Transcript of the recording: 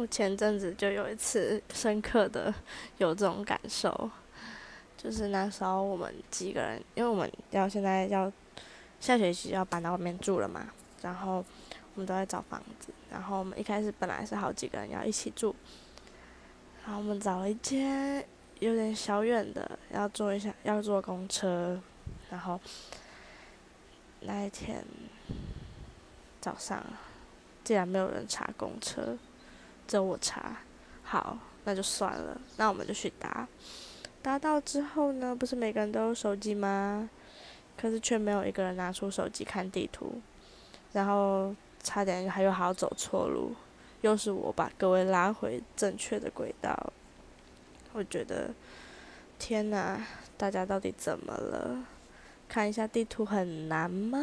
我前阵子就有一次深刻的有这种感受，就是那时候我们几个人，因为我们要现在要下学期要搬到外面住了嘛，然后我们都在找房子，然后我们一开始本来是好几个人要一起住，然后我们找了一间有点小远的，要坐一下要坐公车，然后那一天早上竟然没有人查公车。只有我查，好，那就算了，那我们就去搭。搭到之后呢，不是每个人都有手机吗？可是却没有一个人拿出手机看地图，然后差点还有好走错路，又是我把各位拉回正确的轨道。我觉得，天哪，大家到底怎么了？看一下地图很难吗？